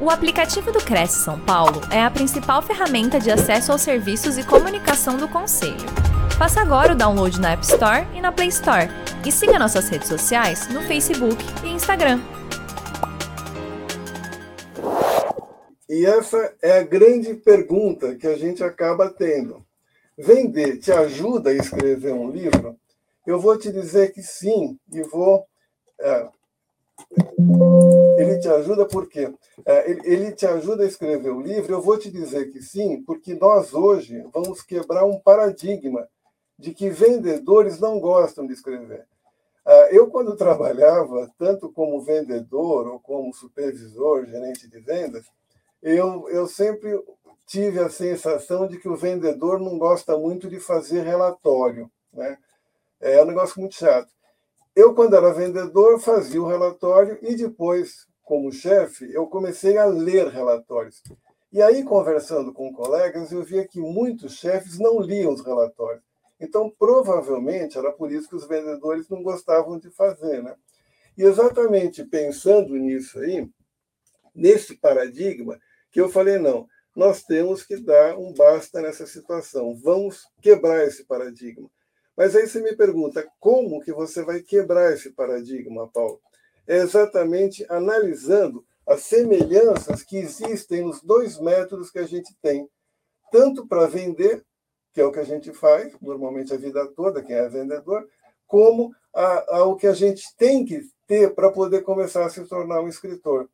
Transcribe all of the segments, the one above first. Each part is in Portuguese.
O aplicativo do Cresce São Paulo é a principal ferramenta de acesso aos serviços e comunicação do Conselho. Faça agora o download na App Store e na Play Store. E siga nossas redes sociais no Facebook e Instagram. E essa é a grande pergunta que a gente acaba tendo. Vender te ajuda a escrever um livro? Eu vou te dizer que sim, e vou é, ele te ajuda por quê? É, ele te ajuda a escrever o livro. Eu vou te dizer que sim, porque nós hoje vamos quebrar um paradigma de que vendedores não gostam de escrever. É, eu, quando trabalhava, tanto como vendedor ou como supervisor, gerente de vendas, eu, eu sempre tive a sensação de que o vendedor não gosta muito de fazer relatório. Né? É um negócio muito chato. Eu, quando era vendedor, fazia o relatório e depois, como chefe, eu comecei a ler relatórios. E aí, conversando com colegas, eu via que muitos chefes não liam os relatórios. Então, provavelmente, era por isso que os vendedores não gostavam de fazer. Né? E exatamente pensando nisso aí, nesse paradigma, que eu falei, não, nós temos que dar um basta nessa situação. Vamos quebrar esse paradigma. Mas aí você me pergunta, como que você vai quebrar esse paradigma, Paulo? É exatamente analisando as semelhanças que existem nos dois métodos que a gente tem, tanto para vender, que é o que a gente faz, normalmente a vida toda, quem é vendedor, como ao que a gente tem que ter para poder começar a se tornar um escritor.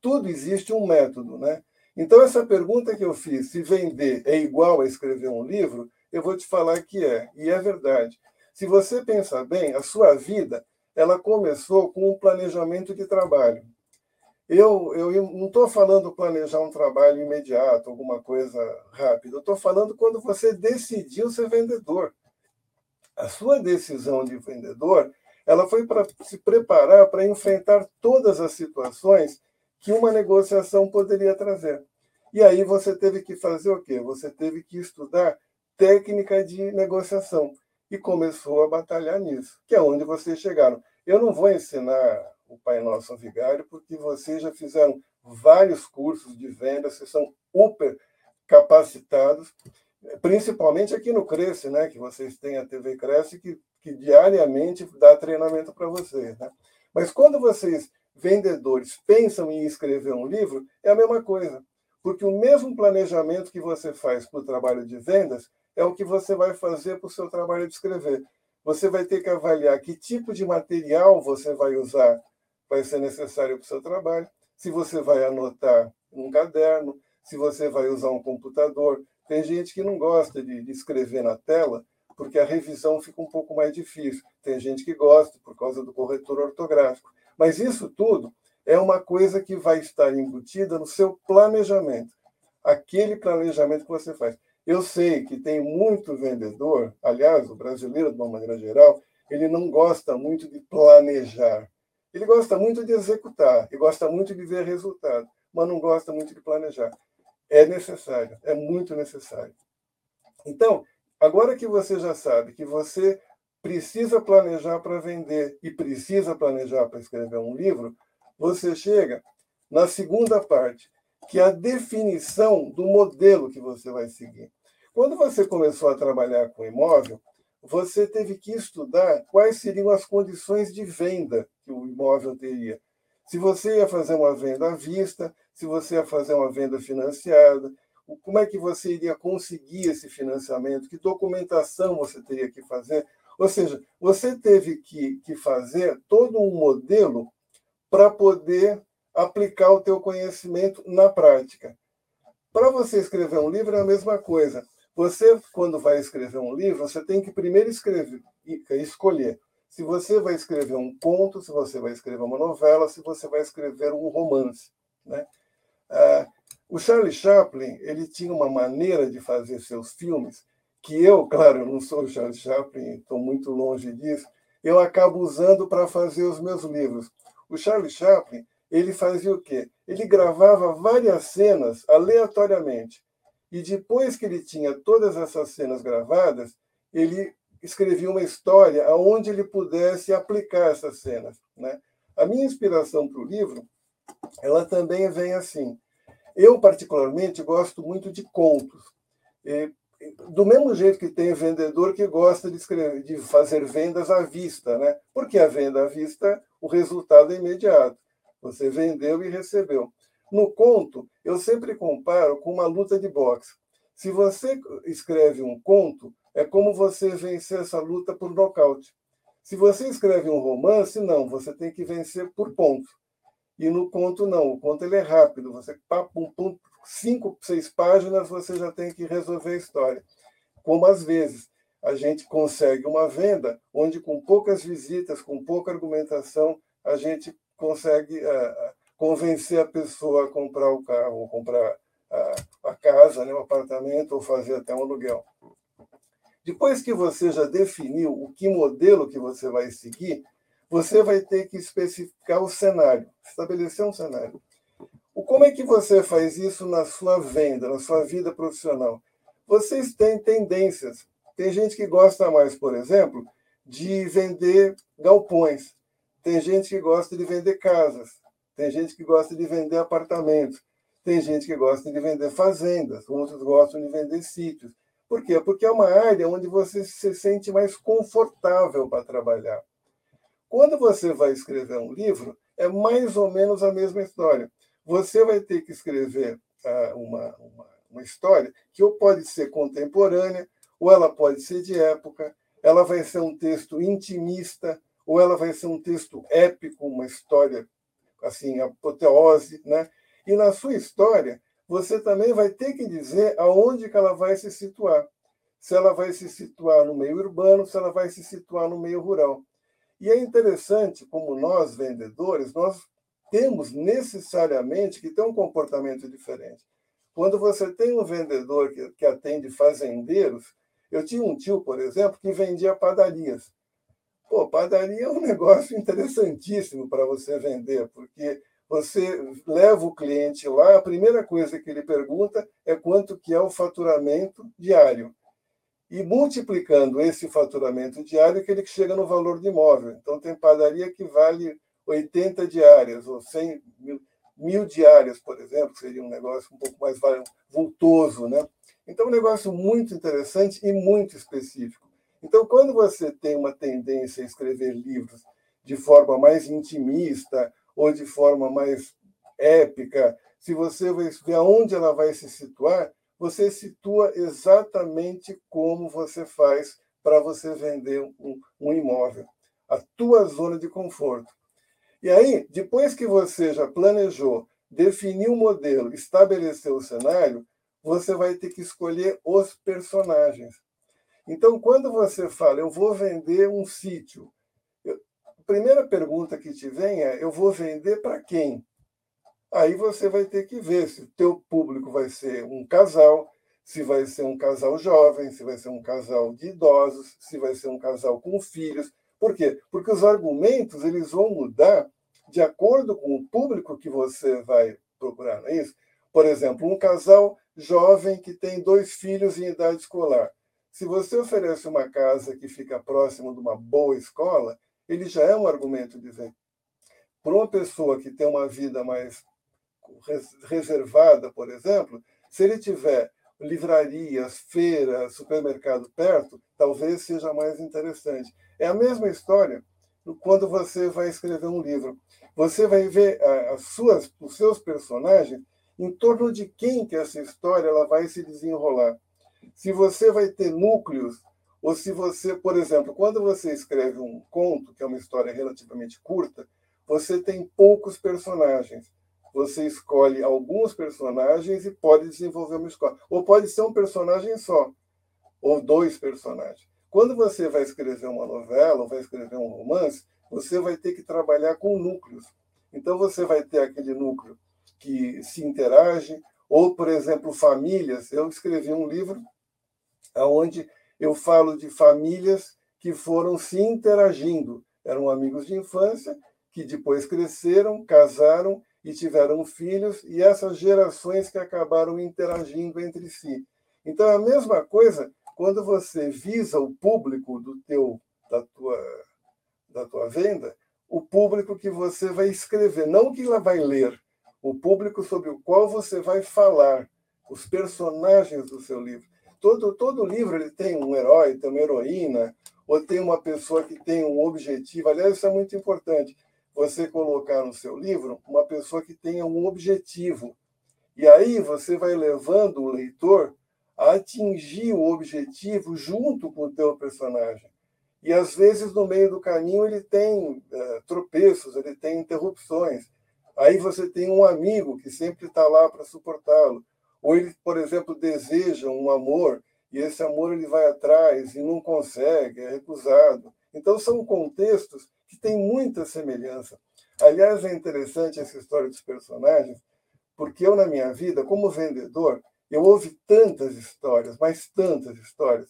Tudo existe um método, né? Então, essa pergunta que eu fiz, se vender é igual a escrever um livro, eu vou te falar que é, e é verdade. Se você pensar bem, a sua vida ela começou com um planejamento de trabalho. Eu, eu não estou falando planejar um trabalho imediato, alguma coisa rápida. Eu estou falando quando você decidiu ser vendedor. A sua decisão de vendedor ela foi para se preparar para enfrentar todas as situações que uma negociação poderia trazer. E aí você teve que fazer o quê? Você teve que estudar técnica de negociação e começou a batalhar nisso, que é onde vocês chegaram. Eu não vou ensinar o Pai Nosso Vigário, porque vocês já fizeram vários cursos de venda, vocês são super capacitados, principalmente aqui no Cresce, né, que vocês têm a TV Cresce, que, que diariamente dá treinamento para vocês. Né? Mas quando vocês, vendedores, pensam em escrever um livro, é a mesma coisa. Porque o mesmo planejamento que você faz para o trabalho de vendas, é o que você vai fazer para o seu trabalho de escrever. Você vai ter que avaliar que tipo de material você vai usar, vai ser necessário para o seu trabalho, se você vai anotar num caderno, se você vai usar um computador. Tem gente que não gosta de, de escrever na tela, porque a revisão fica um pouco mais difícil. Tem gente que gosta por causa do corretor ortográfico. Mas isso tudo é uma coisa que vai estar embutida no seu planejamento. Aquele planejamento que você faz. Eu sei que tem muito vendedor, aliás, o brasileiro, de uma maneira geral, ele não gosta muito de planejar. Ele gosta muito de executar, e gosta muito de ver resultado, mas não gosta muito de planejar. É necessário, é muito necessário. Então, agora que você já sabe que você precisa planejar para vender e precisa planejar para escrever um livro, você chega na segunda parte, que é a definição do modelo que você vai seguir. Quando você começou a trabalhar com imóvel, você teve que estudar quais seriam as condições de venda que o imóvel teria. Se você ia fazer uma venda à vista, se você ia fazer uma venda financiada, como é que você iria conseguir esse financiamento, que documentação você teria que fazer. Ou seja, você teve que, que fazer todo um modelo para poder aplicar o teu conhecimento na prática. Para você escrever um livro é a mesma coisa. Você, quando vai escrever um livro, você tem que primeiro escrever, escolher se você vai escrever um conto, se você vai escrever uma novela, se você vai escrever um romance. Né? Ah, o Charlie Chaplin ele tinha uma maneira de fazer seus filmes que eu, claro, não sou o Charlie Chaplin, estou muito longe disso, eu acabo usando para fazer os meus livros. O Charlie Chaplin ele fazia o quê? Ele gravava várias cenas aleatoriamente. E depois que ele tinha todas essas cenas gravadas, ele escrevia uma história aonde ele pudesse aplicar essas cenas. Né? A minha inspiração para o livro, ela também vem assim. Eu, particularmente, gosto muito de contos. Do mesmo jeito que tem vendedor que gosta de, escrever, de fazer vendas à vista, né? Porque a venda à vista, o resultado é imediato. Você vendeu e recebeu. No conto, eu sempre comparo com uma luta de boxe. Se você escreve um conto, é como você vencer essa luta por nocaute. Se você escreve um romance, não, você tem que vencer por ponto. E no conto, não. O conto ele é rápido. Você, pum, pum, cinco, seis páginas, você já tem que resolver a história. Como às vezes a gente consegue uma venda onde, com poucas visitas, com pouca argumentação, a gente consegue uh, convencer a pessoa a comprar o carro, comprar a, a casa, né, o apartamento, ou fazer até um aluguel. Depois que você já definiu o que modelo que você vai seguir, você vai ter que especificar o cenário, estabelecer um cenário. Como é que você faz isso na sua venda, na sua vida profissional? Vocês têm tendências. Tem gente que gosta mais, por exemplo, de vender galpões. Tem gente que gosta de vender casas. Tem gente que gosta de vender apartamentos. Tem gente que gosta de vender fazendas. Outros gostam de vender sítios. Por quê? Porque é uma área onde você se sente mais confortável para trabalhar. Quando você vai escrever um livro, é mais ou menos a mesma história. Você vai ter que escrever uh, uma, uma, uma história que ou pode ser contemporânea, ou ela pode ser de época, ela vai ser um texto intimista, ou ela vai ser um texto épico, uma história assim, apoteose, né? E na sua história, você também vai ter que dizer aonde que ela vai se situar. Se ela vai se situar no meio urbano, se ela vai se situar no meio rural. E é interessante como nós, vendedores, nós temos necessariamente que ter um comportamento diferente. Quando você tem um vendedor que, que atende fazendeiros, eu tinha um tio, por exemplo, que vendia padarias. Pô, padaria é um negócio interessantíssimo para você vender, porque você leva o cliente lá, a primeira coisa que ele pergunta é quanto que é o faturamento diário. E multiplicando esse faturamento diário, que ele chega no valor de imóvel. Então, tem padaria que vale 80 diárias, ou 100 mil, mil diárias, por exemplo, seria um negócio um pouco mais vultoso. Né? Então, um negócio muito interessante e muito específico. Então, quando você tem uma tendência a escrever livros de forma mais intimista ou de forma mais épica, se você ver aonde ela vai se situar, você situa exatamente como você faz para você vender um, um, imóvel, a tua zona de conforto. E aí, depois que você já planejou, definiu o modelo, estabeleceu o cenário, você vai ter que escolher os personagens. Então, quando você fala, eu vou vender um sítio, a primeira pergunta que te vem é, eu vou vender para quem? Aí você vai ter que ver se o teu público vai ser um casal, se vai ser um casal jovem, se vai ser um casal de idosos, se vai ser um casal com filhos. Por quê? Porque os argumentos eles vão mudar de acordo com o público que você vai procurar, não é isso? Por exemplo, um casal jovem que tem dois filhos em idade escolar. Se você oferece uma casa que fica próximo de uma boa escola, ele já é um argumento de venda. Para uma pessoa que tem uma vida mais reservada, por exemplo, se ele tiver livrarias, feiras, supermercado perto, talvez seja mais interessante. É a mesma história quando você vai escrever um livro. Você vai ver as suas, os seus personagens em torno de quem que essa história ela vai se desenrolar se você vai ter núcleos, ou se você, por exemplo, quando você escreve um conto, que é uma história relativamente curta, você tem poucos personagens. Você escolhe alguns personagens e pode desenvolver uma história. Ou pode ser um personagem só, ou dois personagens. Quando você vai escrever uma novela, ou vai escrever um romance, você vai ter que trabalhar com núcleos. Então você vai ter aquele núcleo que se interage, ou, por exemplo, famílias. Eu escrevi um livro onde eu falo de famílias que foram se interagindo. Eram amigos de infância que depois cresceram, casaram e tiveram filhos, e essas gerações que acabaram interagindo entre si. Então, é a mesma coisa quando você visa o público do teu, da, tua, da tua venda, o público que você vai escrever, não que ela vai ler, o público sobre o qual você vai falar, os personagens do seu livro. Todo, todo livro ele tem um herói, tem uma heroína, ou tem uma pessoa que tem um objetivo. Aliás, isso é muito importante. Você colocar no seu livro uma pessoa que tenha um objetivo. E aí você vai levando o leitor a atingir o objetivo junto com o teu personagem. E às vezes no meio do caminho ele tem é, tropeços, ele tem interrupções. Aí você tem um amigo que sempre está lá para suportá-lo. Ou ele, por exemplo, deseja um amor e esse amor ele vai atrás e não consegue, é recusado. Então são contextos que têm muita semelhança. Aliás, é interessante essa história dos personagens, porque eu na minha vida, como vendedor, eu ouvi tantas histórias, mas tantas histórias,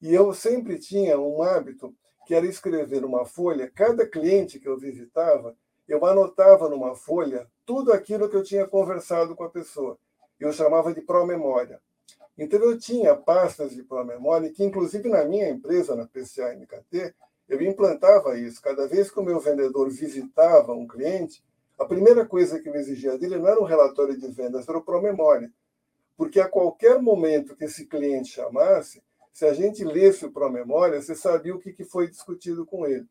e eu sempre tinha um hábito que era escrever uma folha, cada cliente que eu visitava, eu anotava numa folha tudo aquilo que eu tinha conversado com a pessoa. Eu chamava de pró-memória. Então eu tinha pastas de pró-memória, que inclusive na minha empresa, na PCA MKT, eu implantava isso. Cada vez que o meu vendedor visitava um cliente, a primeira coisa que eu exigia dele não era um relatório de vendas, era o pró-memória. Porque a qualquer momento que esse cliente chamasse, se a gente lesse o pró-memória, você sabia o que foi discutido com ele.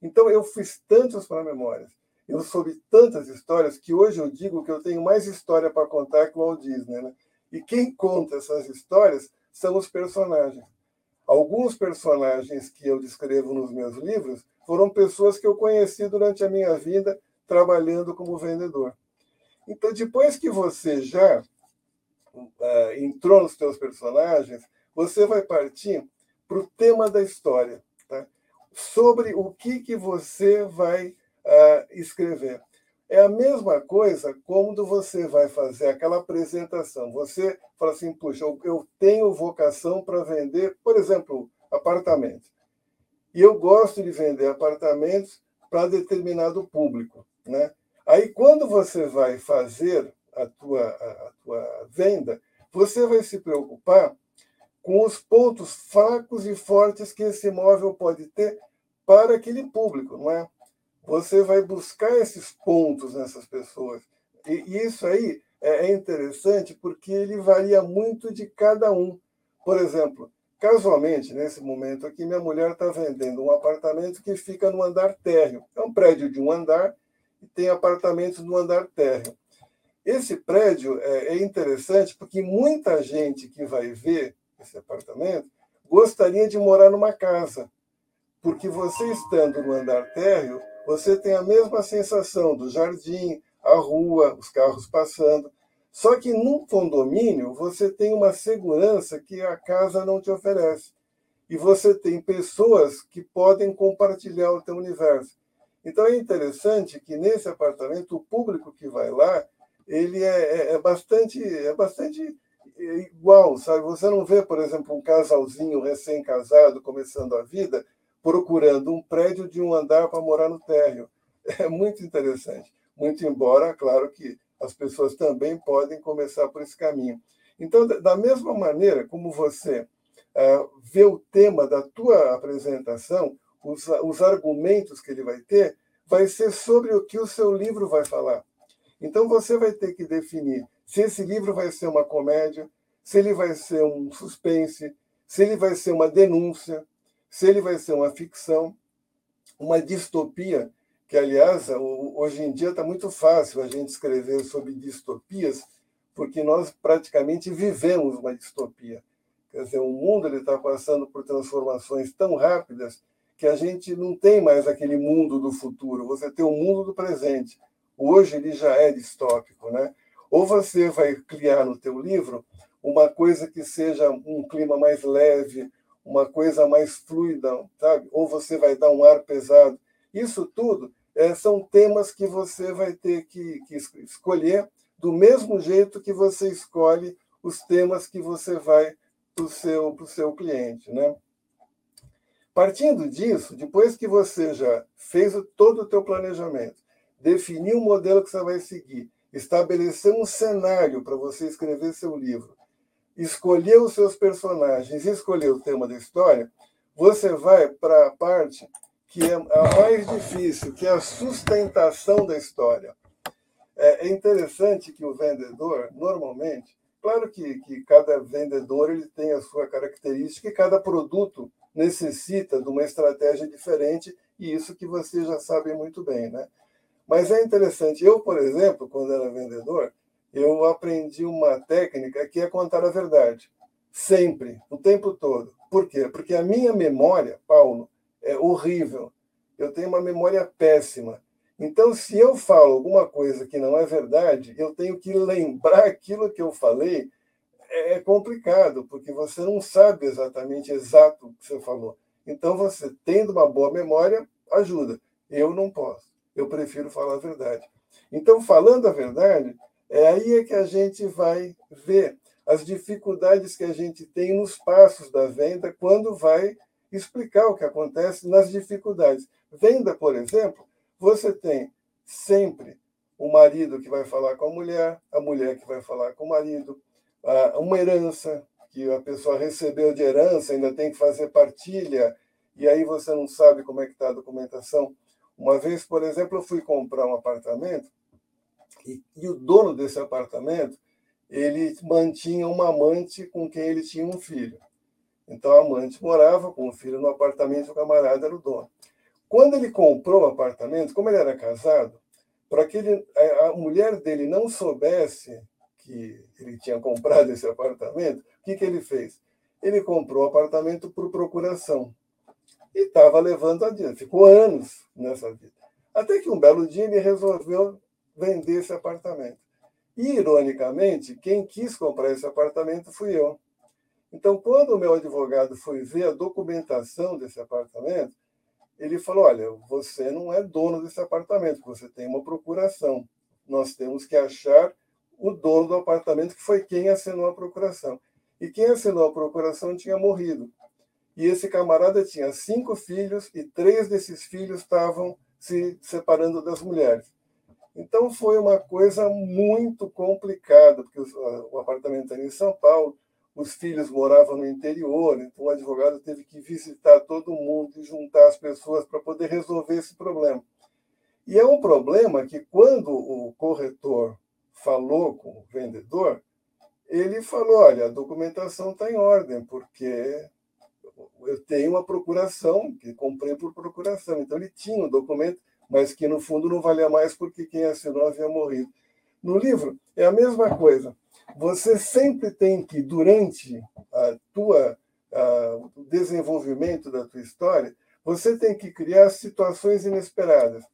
Então, eu fiz tantas pró-memórias, eu soube tantas histórias, que hoje eu digo que eu tenho mais história para contar que o Walt Disney. Né? E quem conta essas histórias são os personagens. Alguns personagens que eu descrevo nos meus livros foram pessoas que eu conheci durante a minha vida trabalhando como vendedor. Então, depois que você já uh, entrou nos seus personagens, você vai partir para o tema da história, tá? sobre o que, que você vai uh, escrever. É a mesma coisa quando você vai fazer aquela apresentação. Você fala assim, puxa, eu tenho vocação para vender, por exemplo, apartamentos. E eu gosto de vender apartamentos para determinado público. Né? Aí, quando você vai fazer a tua, a, a tua venda, você vai se preocupar com os pontos fracos e fortes que esse imóvel pode ter para aquele público, não é? Você vai buscar esses pontos nessas pessoas. E, isso aí é, é interessante porque ele varia muito de cada um. Por exemplo, casualmente, nesse momento aqui, minha mulher está vendendo um apartamento que fica no andar térreo. É um prédio de um andar e tem apartamentos no andar térreo. Esse prédio é, é interessante porque muita gente que vai ver esse apartamento gostaria de morar numa casa, porque você estando no andar térreo, você tem a mesma sensação do jardim, a rua, os carros passando. Só que num condomínio você tem uma segurança que a casa não te oferece. E você tem pessoas que podem compartilhar o teu universo. Então é interessante que nesse apartamento o público que vai lá ele é, é, é, bastante é bastante igual, sabe? Você não vê, por exemplo, um casalzinho recém-casado começando a vida procurando um prédio de um andar para morar no térreo. É muito interessante. Muito embora, claro que as pessoas também podem começar por esse caminho. Então, da mesma maneira como você uh, vê o tema da tua apresentação, os, os argumentos que ele vai ter, vai ser sobre o que o seu livro vai falar. Então você vai ter que definir se esse livro vai ser uma comédia, se ele vai ser um suspense, se ele vai ser uma denúncia, se ele vai ser uma ficção, uma distopia, que, aliás, hoje em dia está muito fácil a gente escrever sobre distopias, porque nós praticamente vivemos uma distopia. Quer dizer, o mundo está passando por transformações tão rápidas que a gente não tem mais aquele mundo do futuro, você tem o mundo do presente hoje ele já é distópico, né? Ou você vai criar no teu livro uma coisa que seja um clima mais leve, uma coisa mais fluida, sabe? Ou você vai dar um ar pesado. Isso tudo é, são temas que você vai ter que, que escolher do mesmo jeito que você escolhe os temas que você vai para o seu, seu cliente, né? Partindo disso, depois que você já fez todo o teu planejamento, definir o modelo que você vai seguir, estabelecer um cenário para você escrever seu livro, escolher os seus personagens, escolher o tema da história, você vai para a parte que é a mais difícil, que é a sustentação da história. É, é interessante que o vendedor, normalmente, claro que, que cada vendedor ele tem a sua característica e cada produto necessita de uma estratégia diferente, e isso que vocês já sabem muito bem, né? Mas é interessante. Eu, por exemplo, quando era vendedor, eu aprendi uma técnica que é contar a verdade. Sempre, o tempo todo. Por quê? Porque a minha memória, Paulo, é horrível. Eu tenho uma memória péssima. Então, se eu falo alguma coisa que não é verdade, eu tenho que lembrar aquilo que eu falei. É complicado, porque você não sabe exatamente exato o que você falou. Então, você tendo uma boa memória, ajuda. Eu não posso. Eu prefiro falar a verdade. Então, falando a verdade, é aí é que a gente vai ver as dificuldades que a gente tem nos passos da venda quando vai explicar o que acontece nas dificuldades. Venda, por exemplo, você tem sempre o marido que vai falar com a mulher, a mulher que vai falar com o marido, uma herança que a pessoa recebeu de herança, ainda tem que fazer partilha, e aí você não sabe como é que está a documentação. Uma vez, por exemplo, eu fui comprar um apartamento e, e o dono desse apartamento ele mantinha uma amante com quem ele tinha um filho. Então a amante morava com o filho no apartamento, o camarada era o dono. Quando ele comprou o apartamento, como ele era casado, para que ele, a mulher dele não soubesse que ele tinha comprado esse apartamento, o que, que ele fez? Ele comprou o apartamento por procuração e estava levando a vida. Ficou anos nessa vida. Até que um belo dia ele resolveu vender esse apartamento. E, ironicamente, quem quis comprar esse apartamento fui eu. Então, quando o meu advogado foi ver a documentação desse apartamento, ele falou: Olha, você não é dono desse apartamento, você tem uma procuração. Nós temos que achar o dono do apartamento, que foi quem assinou a procuração. E quem assinou a procuração tinha morrido. E esse camarada tinha cinco filhos e três desses filhos estavam se separando das mulheres. Então foi uma coisa muito complicada, porque o apartamento era em São Paulo, os filhos moravam no interior, então o advogado teve que visitar todo mundo e juntar as pessoas para poder resolver esse problema. E é um problema que, quando o corretor falou com o vendedor, ele falou: olha, a documentação está em ordem, porque eu tenho uma procuração, que comprei por procuração. Então, ele tinha o um documento, mas que no fundo não valia mais porque quem assinou havia morrido. No livro, é a mesma coisa. Você sempre tem que, durante a tua, o desenvolvimento da tua história, você tem que criar situações inesperadas.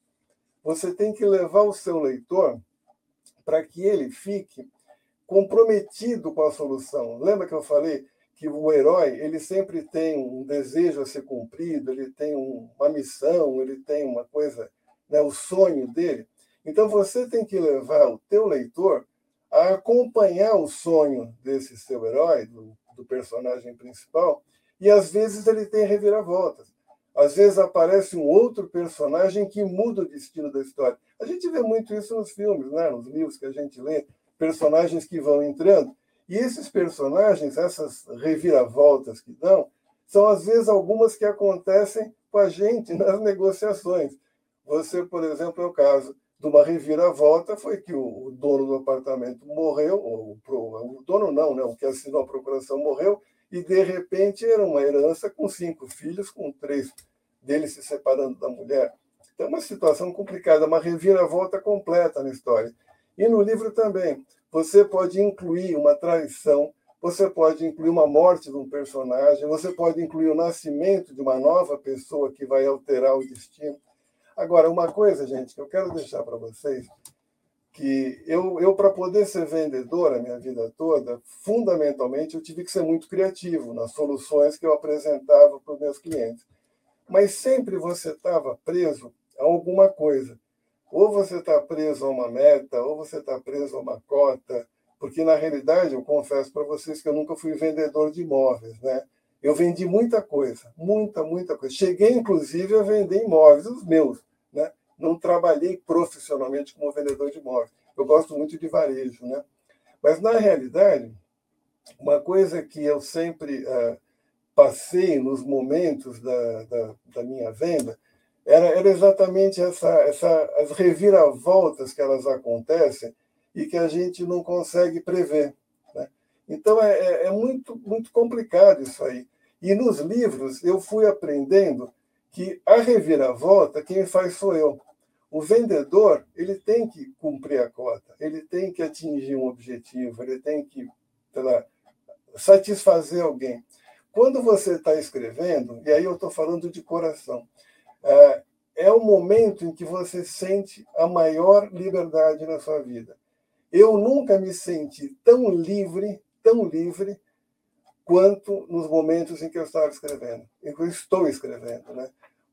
Você tem que levar o seu leitor para que ele fique comprometido com a solução. Lembra que eu falei que o herói ele sempre tem um desejo a ser cumprido, ele tem uma missão, ele tem uma coisa, né, o sonho dele. Então você tem que levar o teu leitor a acompanhar o sonho desse seu herói, do, do personagem principal, e às vezes ele tem reviravoltas. Às vezes aparece um outro personagem que muda o destino da história. A gente vê muito isso nos filmes, né? nos livros que a gente lê, personagens que vão entrando. E esses personagens, essas reviravoltas que dão, são às vezes algumas que acontecem com a gente nas negociações. Você, por exemplo, é o caso de uma reviravolta foi que o, dono do apartamento morreu, ou o dono não, né, o que assinou a procuração morreu, e de repente era uma herança com cinco filhos, com três deles se separando da mulher. Então, é uma situação complicada, uma reviravolta completa na história. E no livro também, você pode incluir uma traição, você pode incluir uma morte de um personagem, você pode incluir o nascimento de uma nova pessoa que vai alterar o destino. Agora, uma coisa, gente, que eu quero deixar para vocês, que eu, eu para poder ser vendedor a minha vida toda, fundamentalmente eu tive que ser muito criativo nas soluções que eu apresentava para os meus clientes. Mas sempre você estava preso a alguma coisa. Ou você está preso a uma meta, ou você está preso a uma cota, porque na realidade eu confesso para vocês que eu nunca fui vendedor de imóveis, né? Eu vendi muita coisa, muita, muita coisa. Cheguei, inclusive, a vender imóveis, os meus? Não trabalhei profissionalmente como vendedor de imóveis. Eu gosto muito de varejo, né? Mas na realidade, uma coisa que eu sempre uh, passei nos momentos da, da, da minha venda era, era exatamente essa, essa, as reviravoltas que elas acontecem e que a gente não consegue prever. Né? Então é, é, é muito, muito complicado isso aí. E nos livros eu fui aprendendo que a reviravolta quem faz sou eu. O vendedor ele tem que cumprir a cota, ele tem que atingir um objetivo, ele tem que lá, satisfazer alguém. Quando você está escrevendo, e aí eu estou falando de coração, é, é o momento em que você sente a maior liberdade na sua vida. Eu nunca me senti tão livre, tão livre, quanto nos momentos em que eu estava escrevendo, em que eu estou escrevendo, né?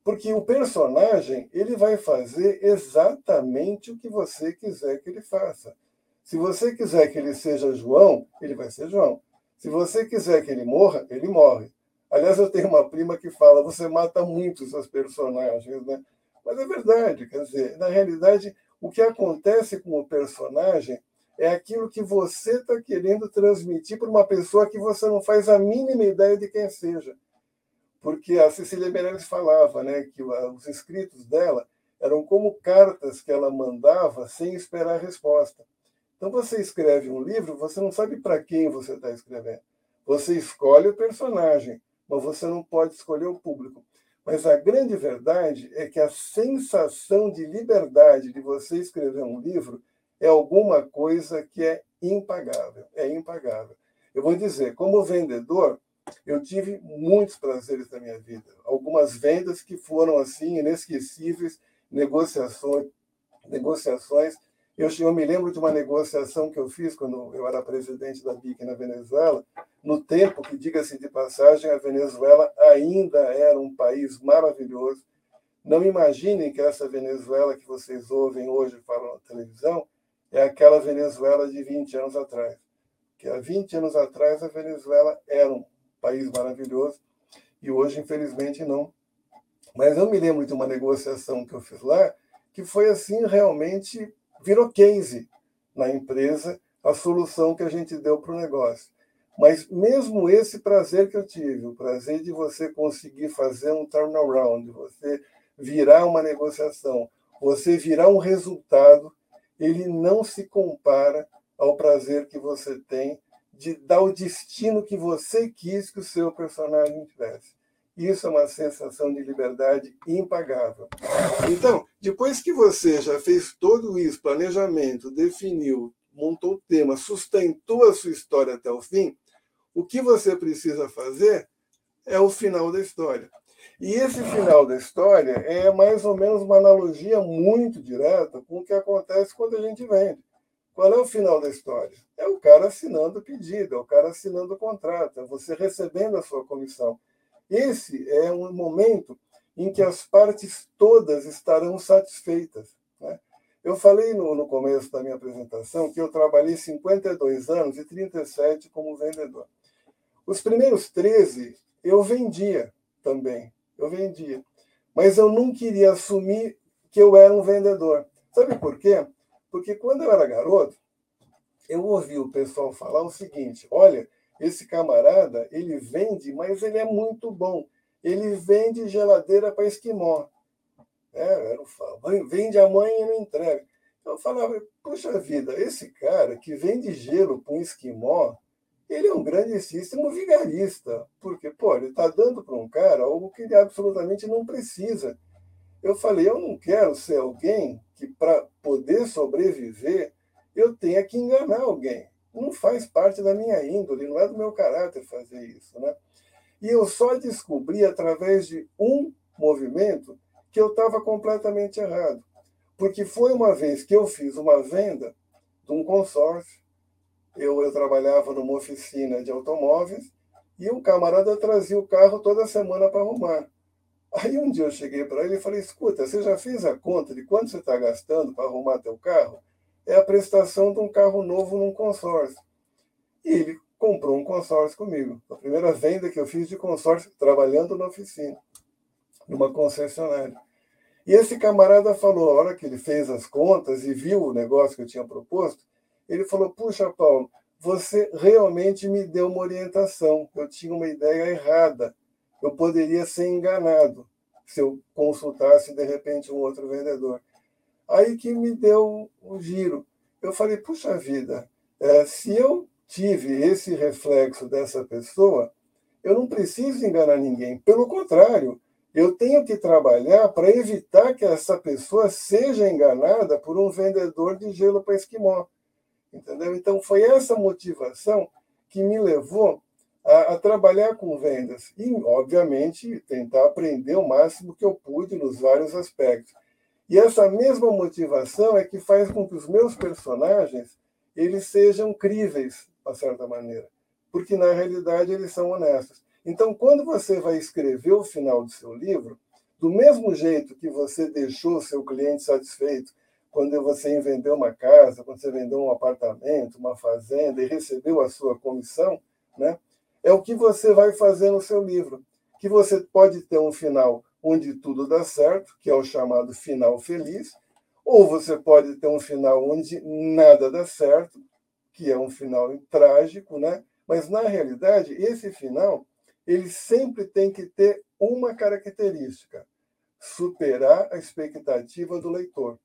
Porque o personagem ele vai fazer exatamente o que você quiser que ele faça. Se você quiser que ele seja João, ele vai ser João. Se você quiser que ele morra, ele morre. Aliás, eu tenho uma prima que fala: você mata muito seus personagens, né? Mas é verdade, quer dizer, na realidade, o que acontece com o personagem é aquilo que você está querendo transmitir para uma pessoa que você não faz a mínima ideia de quem seja porque a Cecília Meirelles falava né, que os escritos dela eram como cartas que ela mandava sem esperar resposta. Então, você escreve um livro, você não sabe para quem você está escrevendo. Você escolhe o personagem, mas você não pode escolher o público. Mas a grande verdade é que a sensação de liberdade de você escrever um livro é alguma coisa que é impagável. É impagável. Eu vou dizer, como vendedor, eu tive muitos prazeres na minha vida. Algumas vendas que foram assim inesquecíveis, negociações, negociações. Eu, eu me lembro de uma negociação que eu fiz quando eu era presidente da BIC na Venezuela, no tempo que, diga-se de passagem, a Venezuela ainda era um país maravilhoso. Não imaginem que essa Venezuela que vocês ouvem hoje falam na televisão é aquela Venezuela de 20 anos atrás. Que há 20 anos atrás a Venezuela era um país maravilhoso, e hoje, infelizmente, não. Mas eu me lembro de uma negociação que eu fiz lá, que foi assim, realmente virou case na empresa a solução que a gente deu para o negócio. Mas mesmo esse prazer que eu tive, o prazer de você conseguir fazer um turnaround, você virar uma negociação, você virar um resultado, ele não se compara ao prazer que você tem de dar o destino que você quis que o seu personagem tivesse. Isso é uma sensação de liberdade impagável. Então, depois que você já fez todo isso, planejamento, definiu, montou o tema, sustentou a sua história até o fim, o que você precisa fazer é o final da história. E esse final da história é mais ou menos uma analogia muito direta com o que acontece quando a gente vende. Qual é o final da história? É o cara assinando o pedido, é o cara assinando o contrato, é você recebendo a sua comissão. Esse é um momento em que as partes todas estarão satisfeitas. Né? Eu falei no, no começo da minha apresentação que eu trabalhei 52 anos e 37 como vendedor. Os primeiros 13 eu vendia também, eu vendia. Mas eu não queria assumir que eu era um vendedor. Sabe por quê? Porque quando eu era garoto, eu ouvi o pessoal falar o seguinte: olha, esse camarada, ele vende, mas ele é muito bom. Ele vende geladeira para esquimó. É, era o vende a mãe e não entrega. Eu falava, puxa vida, esse cara que vende gelo para um esquimó, ele é um grandíssimo vigarista. Porque, pô, ele está dando para um cara algo que ele absolutamente não precisa. Eu falei, eu não quero ser alguém que, para poder sobreviver, eu tenha que enganar alguém. Não faz parte da minha índole, não é do meu caráter fazer isso. Né? E eu só descobri através de um movimento que eu estava completamente errado. Porque foi uma vez que eu fiz uma venda de um consórcio, eu, eu trabalhava numa oficina de automóveis, e um camarada trazia o carro toda semana para arrumar. Aí um dia eu cheguei para ele e falei: escuta, você já fez a conta de quanto você está gastando para arrumar teu carro? É a prestação de um carro novo num consórcio. E ele comprou um consórcio comigo. A primeira venda que eu fiz de consórcio trabalhando na oficina, numa concessionária. E esse camarada falou, a hora que ele fez as contas e viu o negócio que eu tinha proposto, ele falou: Puxa, Paulo, você realmente me deu uma orientação. Eu tinha uma ideia errada eu poderia ser enganado. se eu consultasse de repente um outro vendedor. Aí que me deu um giro. Eu falei, puxa vida, é, se eu tive esse reflexo dessa pessoa, eu não preciso enganar ninguém. Pelo contrário, eu tenho que trabalhar para evitar que essa pessoa seja enganada por um vendedor de gelo para esquimó. Entendeu? Então, foi essa motivação que me levou a, a, trabalhar com vendas e, obviamente, tentar aprender o máximo que eu pude nos vários aspectos. E essa mesma motivação é que faz com que os meus personagens eles sejam críveis, de certa maneira, porque na realidade eles são honestos. Então, quando você vai escrever o final do seu livro, do mesmo jeito que você deixou seu cliente satisfeito quando você vendeu uma casa, quando você vendeu um apartamento, uma fazenda e recebeu a sua comissão, né? É o que você vai fazer no seu livro, que você pode ter um final onde tudo dá certo, que é o chamado final feliz, ou você pode ter um final onde nada dá certo, que é um final trágico, né? Mas na realidade, esse final, ele sempre tem que ter uma característica: superar a expectativa do leitor.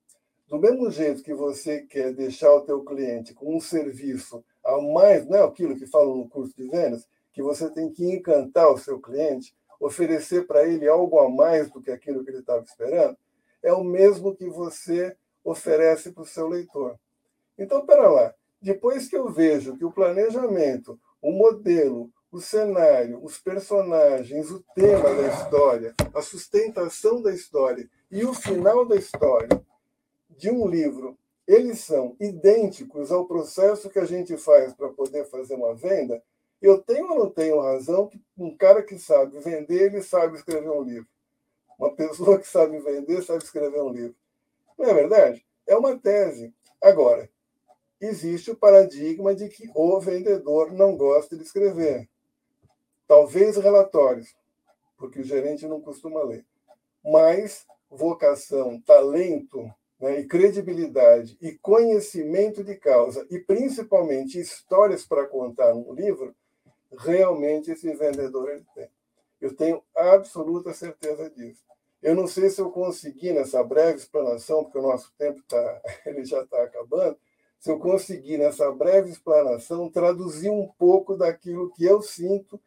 Do mesmo jeito que você quer deixar o teu cliente com um serviço a mais, não é aquilo que falam no curso de vendas, que você tem que encantar o seu cliente, oferecer para ele algo a mais do que aquilo que ele estava esperando, é o mesmo que você oferece para o seu leitor. Então, para lá, depois que eu vejo que o planejamento, o modelo, o cenário, os personagens, o tema da história, a sustentação da história e o final da história de um livro, eles são idênticos ao processo que a gente faz para poder fazer uma venda, eu tenho ou não tenho razão que um cara que sabe vender, ele sabe escrever um livro. Uma pessoa que sabe vender, sabe escrever um livro. Não é verdade? É uma tese. Agora, existe o paradigma de que o vendedor não gosta de escrever. Talvez relatórios, porque o gerente não costuma ler. Mas vocação, talento né, e credibilidade e conhecimento de causa, e principalmente histórias para contar no livro, realmente esse vendedor ele tem. Eu tenho absoluta certeza disso. Eu não sei se eu consegui nessa breve explanação, porque o nosso tempo tá, ele já está acabando, se eu consegui nessa breve explanação traduzir um pouco daquilo que eu sinto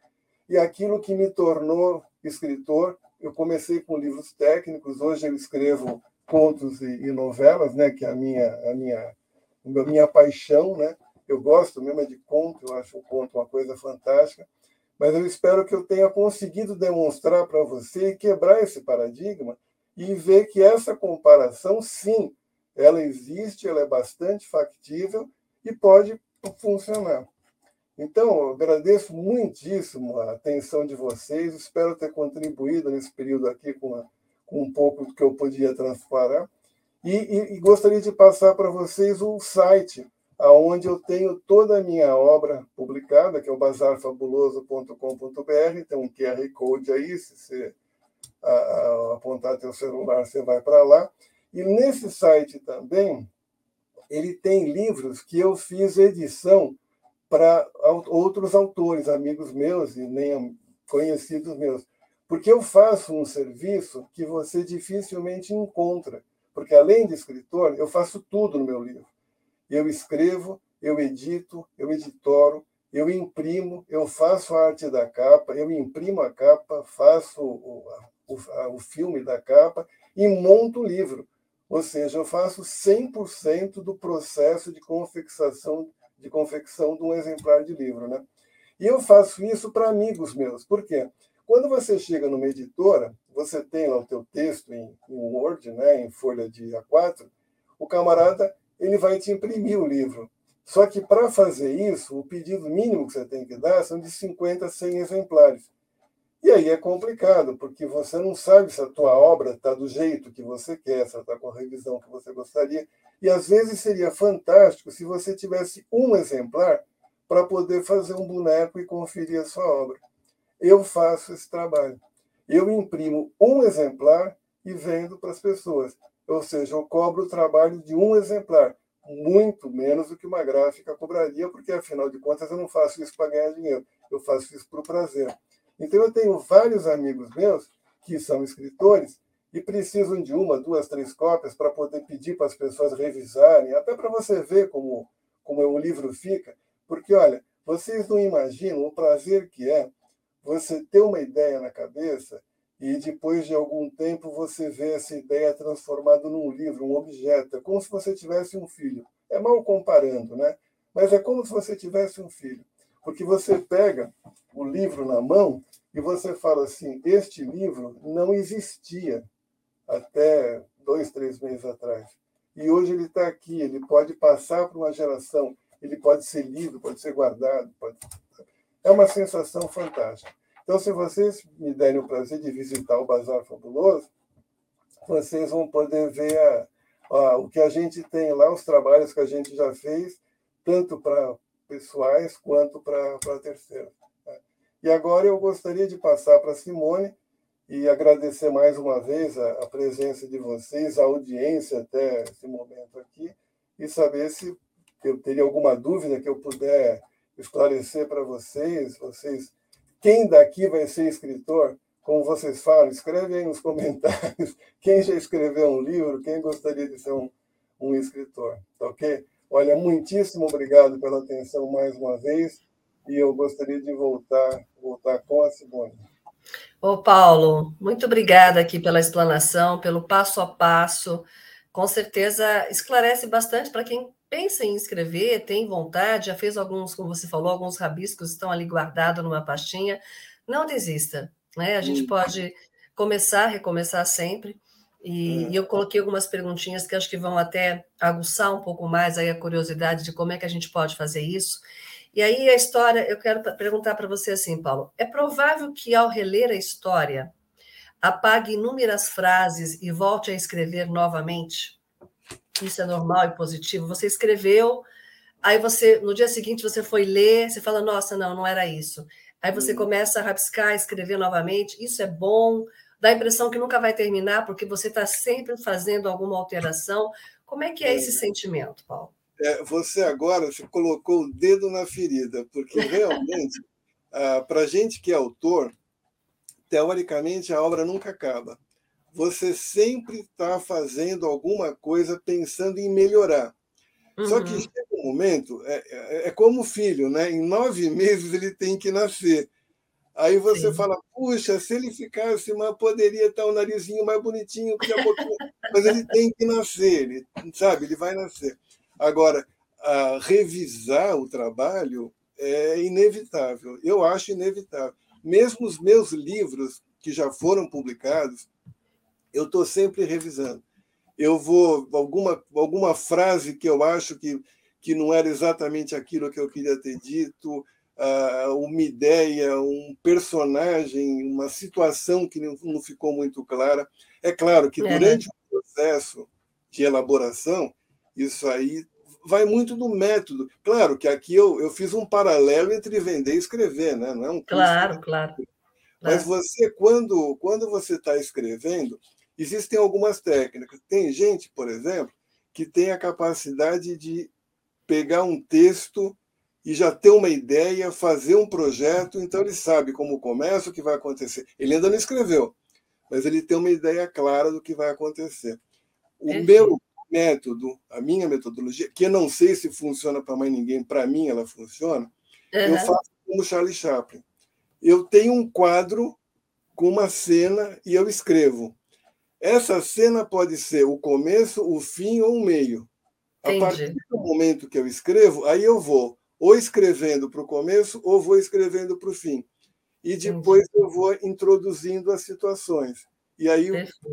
e aquilo que me tornou escritor. Eu comecei com livros técnicos, hoje eu escrevo contos e, novelas, né, que é a minha a minha a minha paixão, né? Eu gosto mesmo é de conto, eu acho o conto uma coisa fantástica, mas eu espero que eu tenha conseguido demonstrar para você e quebrar esse paradigma e ver que essa comparação, sim, ela existe, ela é bastante factível e pode funcionar. Então, eu agradeço muitíssimo a atenção de vocês, espero ter contribuído nesse período aqui com, a, com um pouco do que eu podia transparar. E, e, e gostaria de passar para vocês o site aonde eu tenho toda a minha obra publicada, que é o bazarfabuloso.com.br, tem um QR Code aí, se você apontar teu celular, você vai para lá. E nesse site também, ele tem livros que eu fiz edição para outros autores, amigos meus e nem conhecidos meus. Porque eu faço um serviço que você dificilmente encontra. Porque além de escritor, eu faço tudo no meu livro. Eu escrevo, eu edito, eu editoro, eu imprimo, eu faço a arte da capa, eu imprimo a capa, faço o, o, o filme da capa e monto o livro. Ou seja, eu faço 100% do processo de confecção, de confecção de um exemplar de livro. Né? E eu faço isso para amigos meus. Por quê? Quando você chega numa editora, você tem lá o teu texto em, em Word, né, em folha de A4, o camarada ele vai te imprimir o livro. Só que para fazer isso, o pedido mínimo que você tem que dar são de 50 a 100 exemplares. E aí é complicado, porque você não sabe se a tua obra está do jeito que você quer, se ela está com a revisão que você gostaria. E às vezes seria fantástico se você tivesse um exemplar para poder fazer um boneco e conferir a sua obra. Eu faço esse trabalho. Eu imprimo um exemplar e vendo para as pessoas. Ou seja, eu cobro o trabalho de um exemplar, muito menos do que uma gráfica cobraria, porque afinal de contas eu não faço isso para ganhar dinheiro, eu faço isso por prazer. Então eu tenho vários amigos meus que são escritores e precisam de uma, duas, três cópias para poder pedir para as pessoas revisarem, até para você ver como, como o livro fica. Porque, olha, vocês não imaginam o prazer que é você ter uma ideia na cabeça e depois de algum tempo você vê essa ideia transformada num livro, um objeto. É como se você tivesse um filho. É mal comparando, né? Mas é como se você tivesse um filho. Porque você pega o livro na mão e você fala assim: este livro não existia até dois, três meses atrás. E hoje ele está aqui, ele pode passar para uma geração, ele pode ser lido, pode ser guardado. Pode... É uma sensação fantástica. Então, se vocês me derem o prazer de visitar o Bazar Fabuloso, vocês vão poder ver a, a, o que a gente tem lá, os trabalhos que a gente já fez, tanto para pessoais quanto para terceiros. Né? E agora eu gostaria de passar para a Simone e agradecer mais uma vez a, a, presença de vocês, a audiência até esse momento aqui, e saber se eu teria alguma dúvida que eu puder esclarecer para vocês, vocês quem daqui vai ser escritor? Como vocês falam, escreve aí nos comentários quem já escreveu um livro, quem gostaria de ser um, um escritor, tá ok? Olha, muitíssimo obrigado pela atenção mais uma vez e eu gostaria de voltar, voltar com a Simone. Ô, Paulo, muito obrigada aqui pela explanação, pelo passo a passo. Com certeza esclarece bastante para quem pensa em escrever, tem vontade, já fez alguns, como você falou, alguns rabiscos estão ali guardados numa pastinha. Não desista, né? A gente pode começar, recomeçar sempre. E, é. e, eu coloquei algumas perguntinhas que acho que vão até aguçar um pouco mais aí a curiosidade de como é que a gente pode fazer isso. E aí a história, eu quero perguntar para você assim, Paulo, é provável que ao reler a história apague inúmeras frases e volte a escrever novamente? Isso é normal e positivo. Você escreveu, aí você no dia seguinte você foi ler, você fala, nossa, não, não era isso. Aí você hum. começa a rabiscar, escrever novamente. Isso é bom. Dá a impressão que nunca vai terminar, porque você está sempre fazendo alguma alteração. Como é que é esse sentimento, Paulo? É, você agora colocou o dedo na ferida, porque realmente, ah, para a gente que é autor, teoricamente a obra nunca acaba você sempre está fazendo alguma coisa pensando em melhorar. Uhum. Só que uhum. chega um momento, é, é, é como o filho, né? Em nove meses ele tem que nascer. Aí você Sim. fala, puxa, se ele ficasse, mas poderia estar o um narizinho mais bonitinho, a pouquinho. mas ele tem que nascer, ele, sabe? Ele vai nascer. Agora, revisar o trabalho é inevitável. Eu acho inevitável. Mesmo os meus livros que já foram publicados, eu estou sempre revisando. Eu vou alguma alguma frase que eu acho que que não era exatamente aquilo que eu queria ter dito, uh, uma ideia, um personagem, uma situação que não, não ficou muito clara. É claro que durante é. o processo de elaboração, isso aí vai muito do método. Claro que aqui eu, eu fiz um paralelo entre vender e escrever, né? não é um Claro, claro. Mas você, quando, quando você está escrevendo, Existem algumas técnicas. Tem gente, por exemplo, que tem a capacidade de pegar um texto e já ter uma ideia, fazer um projeto, então ele sabe como começa, o que vai acontecer. Ele ainda não escreveu, mas ele tem uma ideia clara do que vai acontecer. O é. meu método, a minha metodologia, que eu não sei se funciona para mais ninguém, para mim ela funciona, uhum. eu faço como Charlie Chaplin. Eu tenho um quadro com uma cena e eu escrevo. Essa cena pode ser o começo, o fim ou o meio. Entendi. A partir do momento que eu escrevo, aí eu vou ou escrevendo para o começo ou vou escrevendo para o fim. E depois Entendi. eu vou introduzindo as situações. E aí,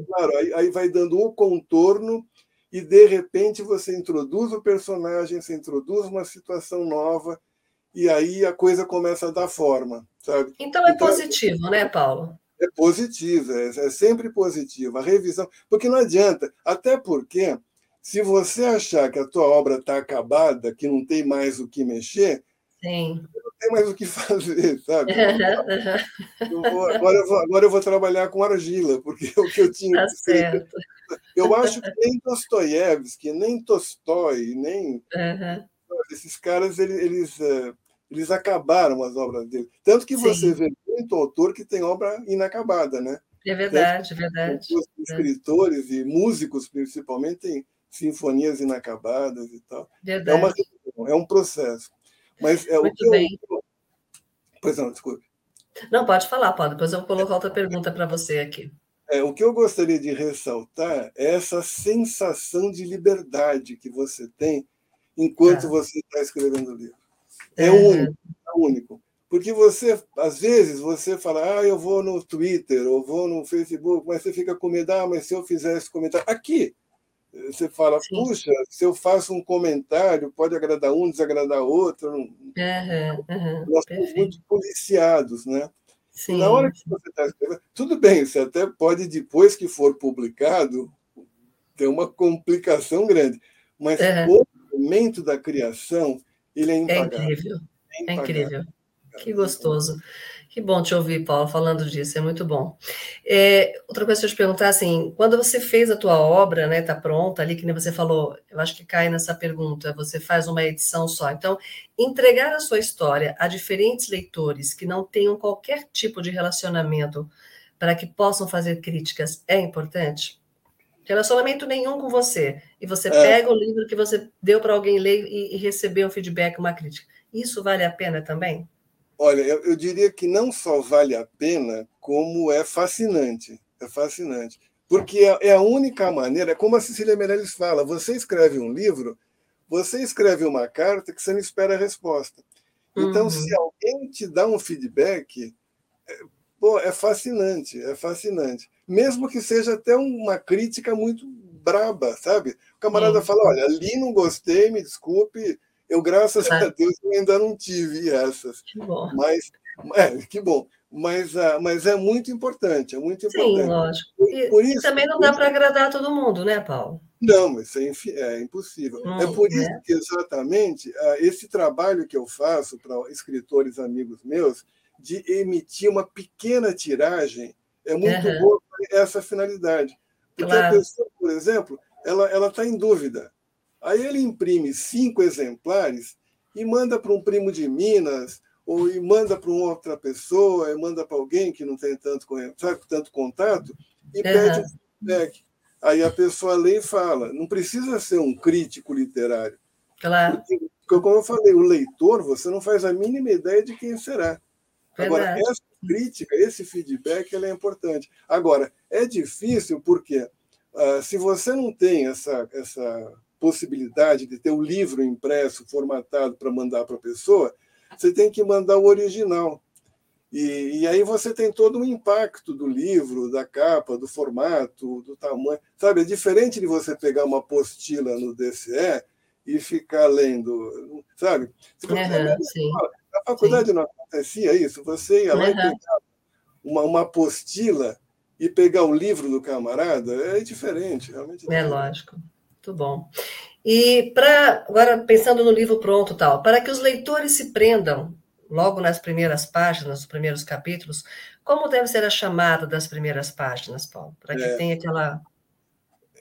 claro, aí, aí vai dando um contorno e de repente você introduz o personagem, você introduz uma situação nova e aí a coisa começa a dar forma, sabe? Então é então, positivo, né, Paulo? é positiva, é, é sempre positiva. A revisão, porque não adianta, até porque se você achar que a tua obra está acabada, que não tem mais o que mexer, Sim. não tem mais o que fazer, sabe? eu vou, agora, eu vou, agora eu vou trabalhar com argila, porque é o que eu tinha. Tá certo. Eu acho que nem Dostoiévski, nem Tolstói, nem uhum. esses caras, eles, eles, é, eles acabaram as obras dele. Tanto que Sim. você vê muito autor que tem obra inacabada, né? É verdade, é verdade. Os escritores e músicos, principalmente, têm sinfonias inacabadas e tal. Verdade. É, uma, é um processo. Mas é Muito o que bem. Eu... Pois não, desculpe. Não, pode falar, Paulo. Depois eu vou colocar outra pergunta para você aqui. É, o que eu gostaria de ressaltar é essa sensação de liberdade que você tem enquanto ah. você está escrevendo o livro. É, é único, é único. Porque você, às vezes, você fala, ah, eu vou no Twitter, ou vou no Facebook, mas você fica com medo, ah, mas se eu fizer esse comentário. Aqui, você fala, Sim. puxa, se eu faço um comentário, pode agradar um, desagradar outro. Uhum, uhum, Nós somos muito policiados, né? Sim. Na hora que você está escrevendo, tudo bem, você até pode, depois que for publicado, ter uma complicação grande. Mas uhum. o momento da criação, ele é impagável. É incrível. É, é incrível. Que gostoso. Que bom te ouvir, Paulo, falando disso, é muito bom. É, outra coisa que eu te perguntar, assim, quando você fez a tua obra, né, tá pronta ali, que nem você falou, eu acho que cai nessa pergunta, você faz uma edição só. Então, entregar a sua história a diferentes leitores que não tenham qualquer tipo de relacionamento para que possam fazer críticas é importante? Relacionamento nenhum com você, e você é. pega o livro que você deu para alguém ler e, e receber um feedback, uma crítica. Isso vale a pena também? Olha, eu, eu, diria que não só vale a pena, como é fascinante. É fascinante. Porque é, é a única maneira, é como a Cecília Meirelles fala: você escreve um livro, você escreve uma carta que você não espera a resposta. Então, uhum. se alguém te dá um feedback, é, pô, é fascinante, é fascinante. Mesmo que seja até uma crítica muito braba, sabe? O camarada fala: olha, ali não gostei, me desculpe, eu, graças a Deus, ainda não tive essas. Que bom. Mas, é, que bom. Mas, uh, mas é muito importante, é muito importante. Sim, lógico. E, por isso, e também não dá para agradar todo mundo, né, Paulo? Não, isso é, é impossível. Hum, é por isso é. que, exatamente, uh, esse trabalho que eu faço para escritores amigos meus, de emitir uma pequena tiragem, é muito uhum. bom para essa finalidade. Porque claro. a pessoa, por exemplo, ela está em dúvida. Aí ele imprime cinco exemplares e manda para um primo de Minas, ou e manda para uma outra pessoa, e manda para alguém que não tem tanto, sabe, tanto contato, e uhum. pede um feedback. Aí a pessoa lê e fala. Não precisa ser um crítico literário. Claro. Porque, como eu falei, o leitor, você não faz a mínima ideia de quem será. Verdade. Agora, essa crítica, esse feedback, é importante. Agora, é difícil porque uh, se você não tem essa, essa possibilidade de ter o um livro impresso, formatado para mandar para a pessoa, você tem que mandar o original. E, e, aí você tem todo um impacto do livro, da capa, do formato, do tamanho. Sabe, é diferente de você pegar uma apostila no DCE e ficar lendo, sabe? Uhum, na faculdade sim. não acontecia isso. Você ia lá uhum. e pegava uma, uma apostila e pegar o livro do camarada, é diferente, realmente. É, é lógico. Muito bom. E para agora pensando no livro pronto, tal, para que os leitores se prendam logo nas primeiras páginas, nos primeiros capítulos, como deve ser a chamada das primeiras páginas, Paulo, para que é, tenha aquela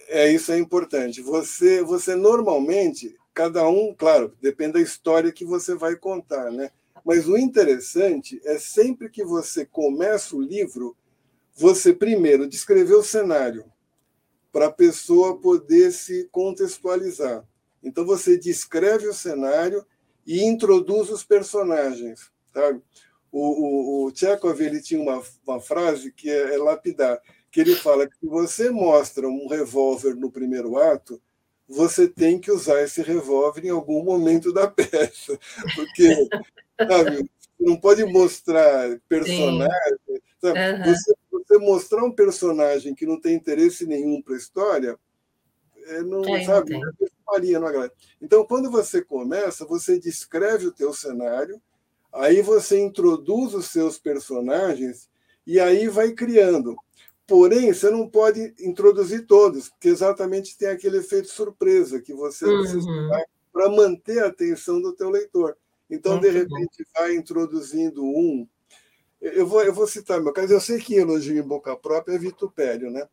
É isso é importante. Você você normalmente cada um, claro, depende da história que você vai contar, né? Mas o interessante é sempre que você começa o livro, você primeiro descrever o cenário para a pessoa poder se contextualizar. Então você descreve o cenário e introduz os personagens. Sabe? O, o, o Chekhov ele tinha uma, uma frase que é, é lapidar, que ele fala que se você mostra um revólver no primeiro ato, você tem que usar esse revólver em algum momento da peça, porque sabe, não pode mostrar personagem. Uhum. Você você mostrar um personagem que não tem interesse nenhum para a história, é, não é, sabe, não Maria, não agrada. Então, quando você começa, você descreve o teu cenário, aí você introduz os seus personagens e aí vai criando. Porém, você não pode introduzir todos, porque exatamente tem aquele efeito surpresa que você uhum. precisa para manter a atenção do teu leitor. Então, Muito de repente, bom. vai introduzindo um, eu vou, eu vou citar meu caso. Eu sei que elogio em boca própria é vitupério, né?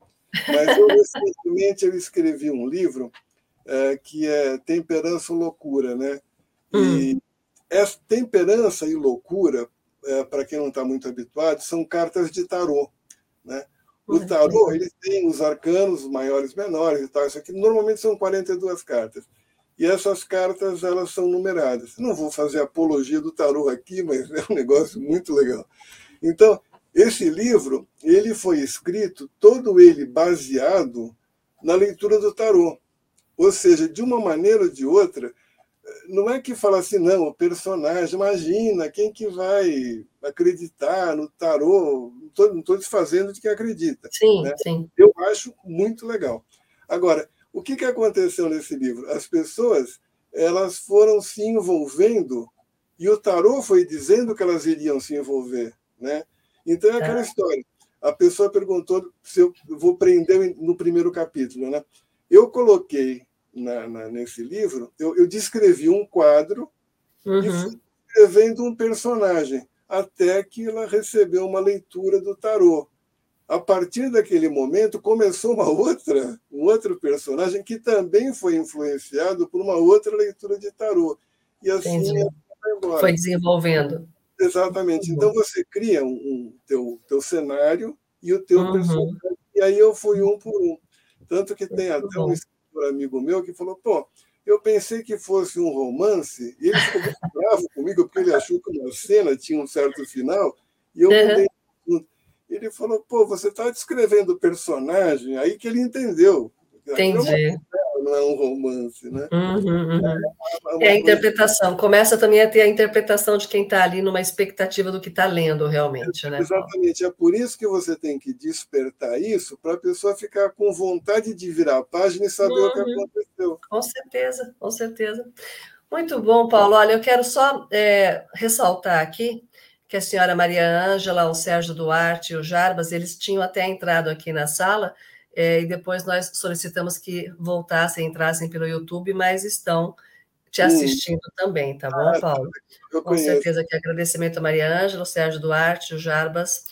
Mas eu, recentemente eu escrevi um livro é, que é Temperança ou Loucura, né? E hum. essa temperança e loucura, é, para quem não está muito habituado, são cartas de tarô, né? O tarô, ele tem os arcanos maiores, menores e tal. Isso aqui normalmente são 42 cartas. E essas cartas, elas são numeradas. Não vou fazer apologia do tarô aqui, mas é um negócio muito legal. Então, esse livro, ele foi escrito todo ele baseado na leitura do tarô. Ou seja, de uma maneira ou de outra, não é que fala assim, não, o personagem, imagina, quem que vai acreditar no tarô? Não estou desfazendo de quem acredita. Sim, né? sim. Eu acho muito legal. Agora, o que, que aconteceu nesse livro? As pessoas elas foram se envolvendo e o tarô foi dizendo que elas iriam se envolver. Né? Então é aquela é. história. A pessoa perguntou se eu vou prender no primeiro capítulo. Né? Eu coloquei na, na, nesse livro, eu, eu, descrevi um quadro uhum. e fui escrevendo um personagem, até que ela recebeu uma leitura do tarô. A partir daquele momento, começou uma outra, um outro personagem que também foi influenciado por uma outra leitura de tarô. E assim foi desenvolvendo. Exatamente. Então você cria um, um teu, teu cenário e o teu uhum. personagem. E aí eu fui um por um. Tanto que tem até um amigo meu que falou: pô, eu pensei que fosse um romance, e ele ficou muito bravo comigo, porque ele achou que uma cena tinha um certo final, e eu uhum. Ele falou: pô, você está descrevendo o personagem, aí que ele entendeu. Entendi não é um romance, né? Uhum, uhum. É, é, a interpretação. Começa também a ter a interpretação de quem está ali numa expectativa do que está lendo realmente, é, né? Exatamente. É por isso que você tem que despertar isso para a pessoa ficar com vontade de virar a página e saber uhum. o que uhum. aconteceu. Com certeza, com certeza. Muito bom, Paulo. Olha, eu quero só é, ressaltar aqui que a senhora Maria Ângela, o Sérgio Duarte e o Jarbas, eles tinham até entrado aqui na sala é, e depois nós solicitamos que voltassem, entrassem pelo YouTube, mas estão te assistindo hum. também, tá bom, ah, Paulo? Com certeza que agradecimento a Maria Ângela, o Sérgio Duarte, o Jarbas,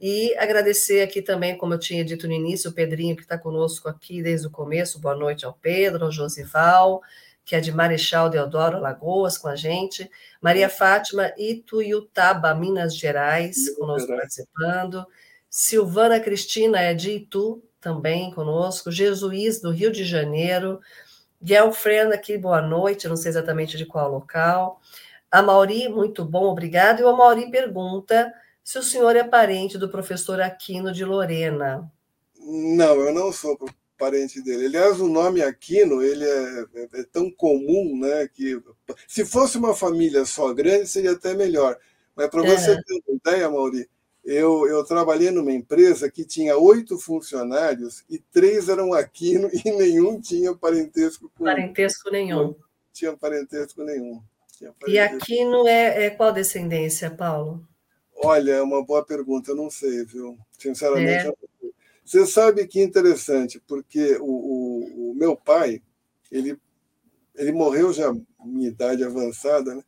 e agradecer aqui também, como eu tinha dito no início, o Pedrinho, que está conosco aqui desde o começo. Boa noite ao Pedro, ao Josival, que é de Marechal Deodoro, Lagoas, com a gente. Maria Fátima, Ituiutaba, Minas Gerais, conosco participando. Silvana Cristina é de Itu, também conosco, Jesuís, do Rio de Janeiro, Gelfrena aqui, boa noite, não sei exatamente de qual local. A Mauri, muito bom, obrigado. E o Mauri pergunta se o senhor é parente do professor Aquino de Lorena. Não, eu não sou parente dele. Aliás, o nome Aquino ele é, é, é tão comum, né? Que se fosse uma família só grande seria até melhor. Mas para você é. ter uma ideia, Mauri, eu, eu trabalhei numa empresa que tinha oito funcionários e três eram aquino e nenhum tinha parentesco com Parentesco nenhum. Não tinha parentesco nenhum. Parentesco. E aquino é, é qual descendência, Paulo? Olha, é uma boa pergunta, eu não sei, viu? Sinceramente, é. Você sabe que interessante, porque o, o, o, meu pai, ele, ele morreu já minha idade avançada, né?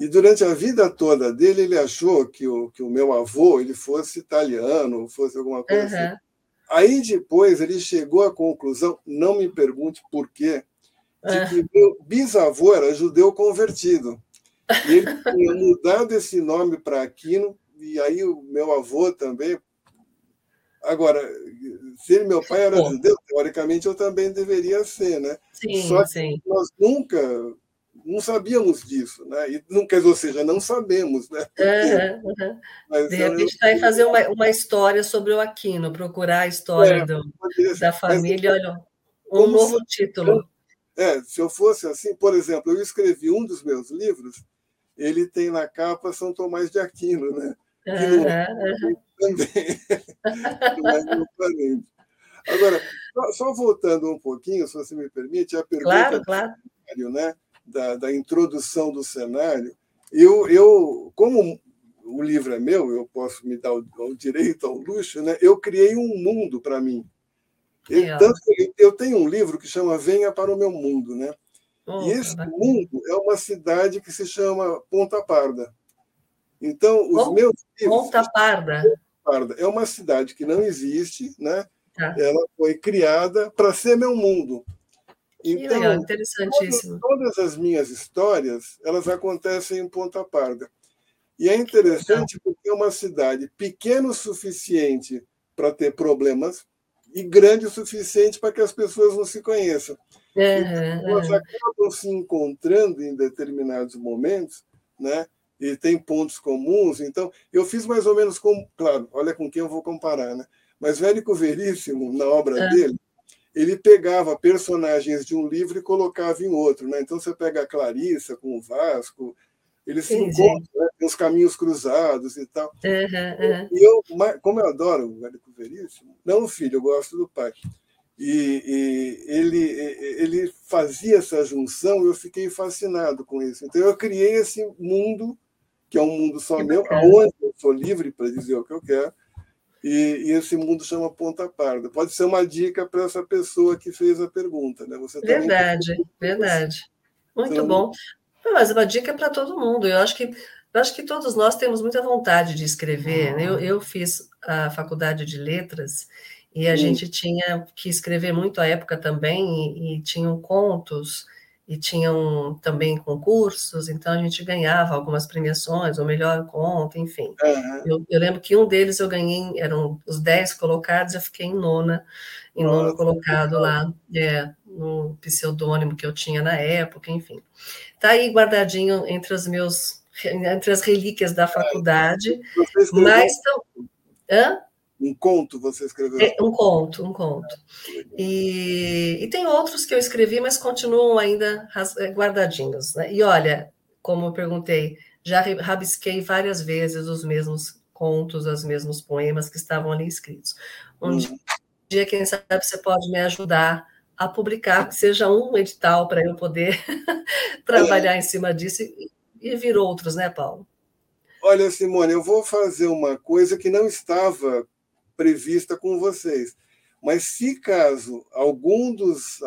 E durante a vida toda dele, ele achou que o, que o meu avô ele fosse italiano, fosse alguma coisa uhum. assim. Aí depois ele chegou à conclusão, não me pergunte por quê, de uhum. que meu bisavô era judeu convertido. E ele tinha mudado esse nome para Aquino, e aí o meu avô também. Agora, se meu pai era judeu, teoricamente eu também deveria ser, né? Sim, Só que sim. nós nunca não sabíamos disso, né? E não quer dizer, ou seja, não sabemos, né? Uhum, uhum. De repente está aí fazer uma, uma história sobre o Aquino, procurar a história é, do, da família, mas, olha, um novo se, título. É, se eu fosse assim, por exemplo, eu escrevi um dos meus livros, ele tem na capa São Tomás de Aquino, né? Uhum, também. Agora, só, só voltando um pouquinho, se você me permite, a pergunta claro, claro. né? Da, da introdução do cenário, eu, eu, como o livro é meu, eu posso me dar o, o direito ao luxo, né? eu criei um mundo para mim. tanto que eu tenho um livro que chama Venha para o Meu Mundo. Né? Oh, e esse mundo é uma cidade que se chama Ponta Parda. Então, os oh, meus livros. Ponta Parda. Parda. É uma cidade que não existe, né? Tá. Ela foi criada para ser meu mundo. Então, legal, interessantíssimo. Todas, todas, as minhas histórias, elas acontecem em Ponta Parda. E é interessante porque é uma cidade pequena o suficiente para ter problemas e grande o suficiente para que as pessoas não se conheçam. Uhum, então, elas acabam se encontrando em determinados momentos, né? E tem pontos comuns. Então, eu fiz mais ou menos como, claro, olha com quem eu vou comparar, né? Mas Vérico Veríssimo, na obra uhum. dele, ele pegava personagens de um livro e colocava em outro, né? Então você pega a Clarissa com o Vasco, eles se encontram, né? tem os caminhos cruzados e tal. Uhum. E eu, como eu adoro o Vérico Veríssimo, não o filho, eu gosto do pai. E, e, ele, ele fazia essa junção eu fiquei fascinado com isso. Então eu criei esse mundo, que é um mundo só que meu, onde eu sou livre para dizer o que eu quero, e, e, esse mundo chama Ponta Parda. Pode ser uma dica para essa pessoa que fez a pergunta. Né? Você verdade, verdade. Muito então, bom. Mas uma dica para todo mundo. Eu acho que eu acho que todos nós temos muita vontade de escrever. Né? Eu, eu fiz a faculdade de letras e a Sim. gente tinha que escrever muito à época também, e, e tinham contos, e tinham também concursos, então a gente ganhava algumas premiações, o melhor conto, enfim. Uhum. Eu, eu, lembro que um deles eu ganhei, eram os dez colocados, eu fiquei em nona, em Nossa, nono colocado lá, é, no pseudônimo que eu tinha na época, enfim. Está aí guardadinho entre os meus, entre as relíquias da faculdade, mas... Hã? Um conto você escreveu? É, um conto, um conto. E, e, tem outros que eu escrevi, mas continuam ainda é, guardadinhos. Né? E olha, como eu perguntei, já rabisquei várias vezes os mesmos contos, os mesmos poemas que estavam ali escritos. Um hum. dia, quem sabe, você pode me ajudar a publicar, que seja um edital para eu poder trabalhar é. em cima disso e, e vir outros, né, Paulo? Olha, Simone, eu vou fazer uma coisa que não estava prevista com vocês. Mas se caso algum dos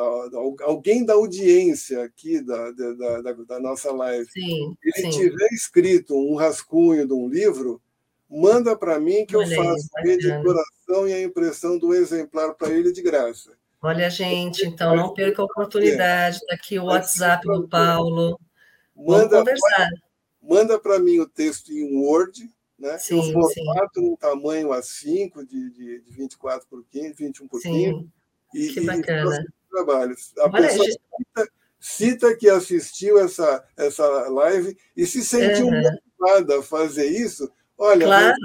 alguém da audiência aqui da, da, da, da nossa live sim, ele sim. tiver escrito um rascunho de um livro, manda para mim que Olha eu faço a editoração e a impressão do exemplar para ele de graça. Olha, gente, então não perca a oportunidade. Está aqui o WhatsApp do Paulo. Vamos manda, conversar. Manda para mim o texto em Word, né? Sim, o formato sim. um tamanho A5 de, de, de 24 por 15, 21 por sim. 15. E, que bacana. E trabalhos. A Olha, pessoa cita, cita, que assistiu essa, essa live e se sentiu uhum. motivada a fazer isso. Olha, claro.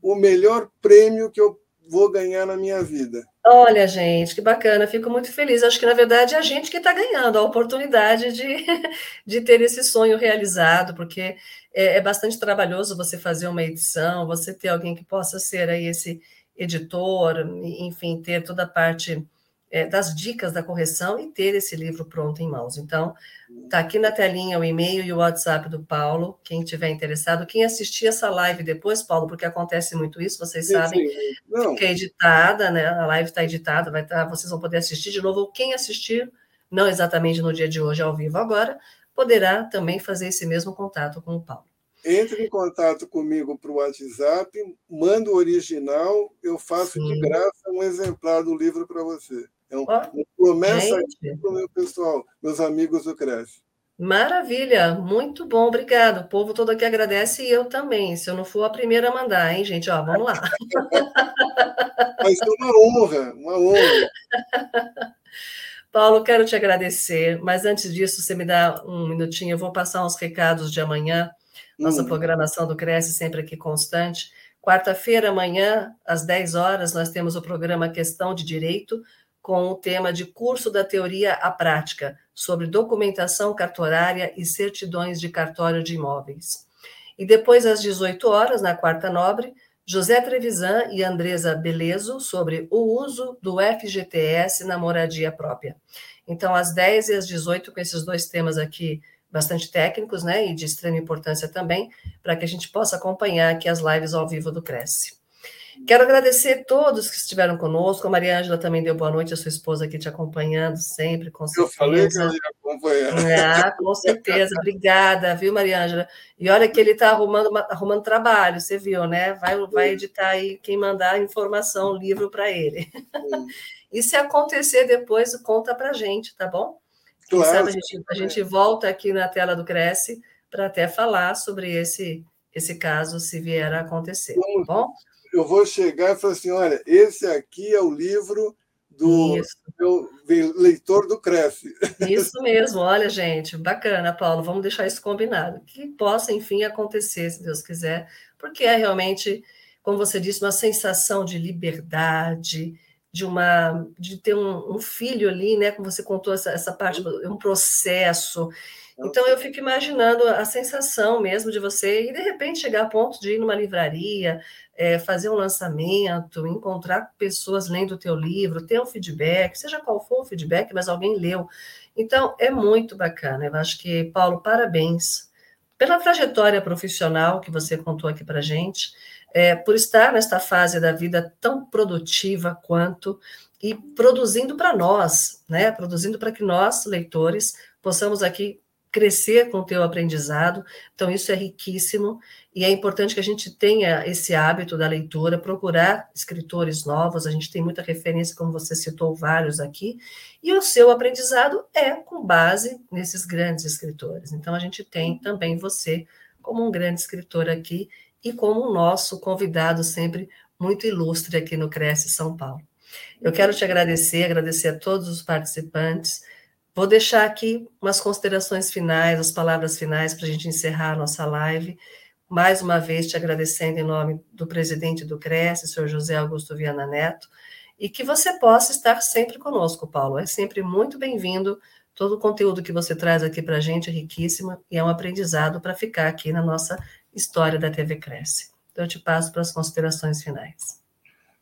o melhor prêmio que eu vou ganhar na minha vida. Olha, gente, que bacana, fico muito feliz. Acho que, na verdade, é a gente que está ganhando a oportunidade de, de ter esse sonho realizado, porque é, é, bastante trabalhoso você fazer uma edição, você ter alguém que possa ser aí esse editor, enfim, ter toda a parte é, das dicas da correção e ter esse livro pronto em mãos. Então, está aqui na telinha o e-mail e o WhatsApp do Paulo, quem tiver interessado. Quem assistir essa live depois, Paulo, porque acontece muito isso, vocês sim, sabem, sim. fica editada, né? A live está editada, vai tá, vocês vão poder assistir de novo. Quem assistir, não exatamente no dia de hoje, ao vivo agora, poderá também fazer esse mesmo contato com o Paulo. Entre em contato comigo para o WhatsApp, manda o original, eu faço Sim. de graça um exemplar do livro para você. É um, uma promessa para o meu pessoal, meus amigos do Cresce. Maravilha, muito bom, obrigado. O povo todo aqui agradece e eu também. Se eu não for a primeira a mandar, hein, gente? Ó, vamos lá. Vai ser uma honra, uma honra. Paulo, quero te agradecer, mas antes disso, você me dá um minutinho, eu vou passar uns recados de amanhã. Nossa hum. programação do Cresce sempre aqui constante. Quarta-feira, amanhã, às 10 horas, nós temos o programa Questão de Direito, com o tema de curso da teoria à prática, sobre documentação cartorária e certidões de cartório de imóveis. E depois, às 18 horas, na quarta nobre, José Trevisan e Andresa Belezo sobre o uso do FGTS na moradia própria. Então, às 10 e às 18, com esses dois temas aqui bastante técnicos, né, e de extrema importância também, para que a gente possa acompanhar aqui as lives ao vivo do Cresce. Quero agradecer todos que estiveram conosco. A Maria Ângela também deu boa noite, a sua esposa aqui te acompanhando sempre, com certeza. Eu falei que eu ia acompanhar. Ah, com certeza. Obrigada, viu, Maria Ângela? E olha que ele está arrumando, arrumando trabalho, você viu, né? Vai, vai editar aí quem mandar informação, livro para ele. E se acontecer depois, conta para gente, tá bom? Quem claro. sabe a gente, a gente volta aqui na tela do Cresce para até falar sobre esse, esse caso, se vier a acontecer, tá bom? Eu vou chegar e falar assim: olha, esse aqui é o livro do meu leitor do Cresce. Isso mesmo, olha, gente, bacana, Paulo. Vamos deixar isso combinado. Que possa, enfim, acontecer, se Deus quiser, porque é realmente, como você disse, uma sensação de liberdade, de uma de ter um, um filho ali, né? Como você contou essa, essa parte, um processo. Então eu fico imaginando a sensação mesmo de você e de repente chegar a ponto de ir numa livraria, é, fazer um lançamento, encontrar pessoas lendo o teu livro, ter um feedback, seja qual for o feedback, mas alguém leu. Então é muito bacana. Eu acho que Paulo, parabéns pela trajetória profissional que você contou aqui para gente, é, por estar nesta fase da vida tão produtiva quanto e produzindo para nós, né? Produzindo para que nós leitores possamos aqui crescer com o teu aprendizado. Então, isso é riquíssimo e é importante que a gente tenha esse hábito da leitura, procurar escritores novos. A gente tem muita referência, como você citou vários aqui, e o seu aprendizado é com base nesses grandes escritores. Então, a gente tem também você como um grande escritor aqui e como o nosso convidado sempre muito ilustre aqui no Cresce São Paulo. Eu quero te agradecer, agradecer a todos os participantes. Vou deixar aqui umas considerações finais, as palavras finais para a gente encerrar a nossa live. Mais uma vez te agradecendo em nome do presidente do Cresce, senhor José Augusto Viana Neto, e que você possa estar sempre conosco, Paulo. É sempre muito bem-vindo. Todo o conteúdo que você traz aqui para a gente é riquíssimo e é um aprendizado para ficar aqui na nossa história da TV Cresce. Então, eu te passo para as considerações finais.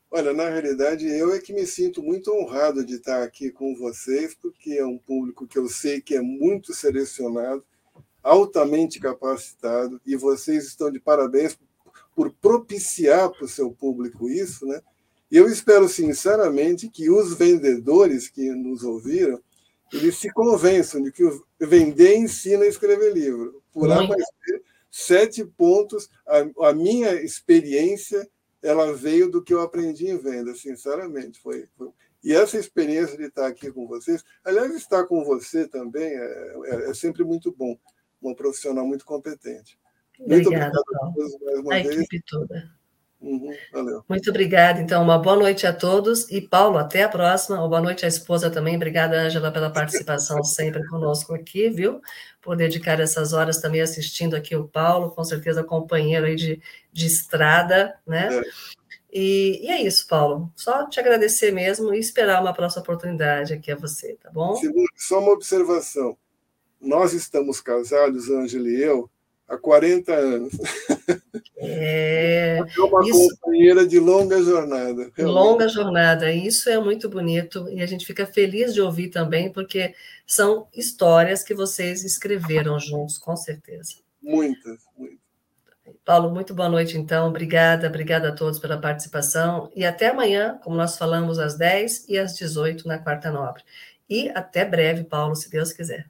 Olha, na realidade, eu é que me sinto muito honrado de estar aqui com vocês, porque é um público que eu sei que é muito selecionado, altamente capacitado, e vocês estão de parabéns por propiciar para o seu público isso, né? Eu espero sinceramente que os vendedores que nos ouviram, eles se convençam de que vender ensina a escrever livro. Por A mais B, sete pontos, a, a minha experiência ela veio do que eu aprendi em venda, sinceramente. Foi, foi, E essa experiência de estar aqui com vocês, aliás, estar com você também é, é, é sempre muito bom. Uma profissional muito competente. Muito obrigado a todos mais uma a vez. equipe toda. Uhum, valeu. Muito obrigada. Então, uma boa noite a todos. E, Paulo, até a próxima. Uma boa noite à esposa também. Obrigada, Ângela, pela participação sempre conosco aqui, viu? Por dedicar essas horas também assistindo aqui o Paulo, com certeza companheiro aí de, de estrada, né? É. E, e, é isso, Paulo. Só te agradecer mesmo e esperar uma próxima oportunidade aqui a você, tá bom? Só uma observação. Nós estamos casados, Ângela e eu, há 40 anos. É, é uma isso, companheira de longa jornada. Realmente. Longa jornada, isso é muito bonito e a gente fica feliz de ouvir também, porque são histórias que vocês escreveram juntos, com certeza. Muitas, muitas. Paulo, muito boa noite, então. Obrigada, obrigada a todos pela participação. E até amanhã, como nós falamos, às 10 e às 18 na Quarta Nobre. E até breve, Paulo, se Deus quiser.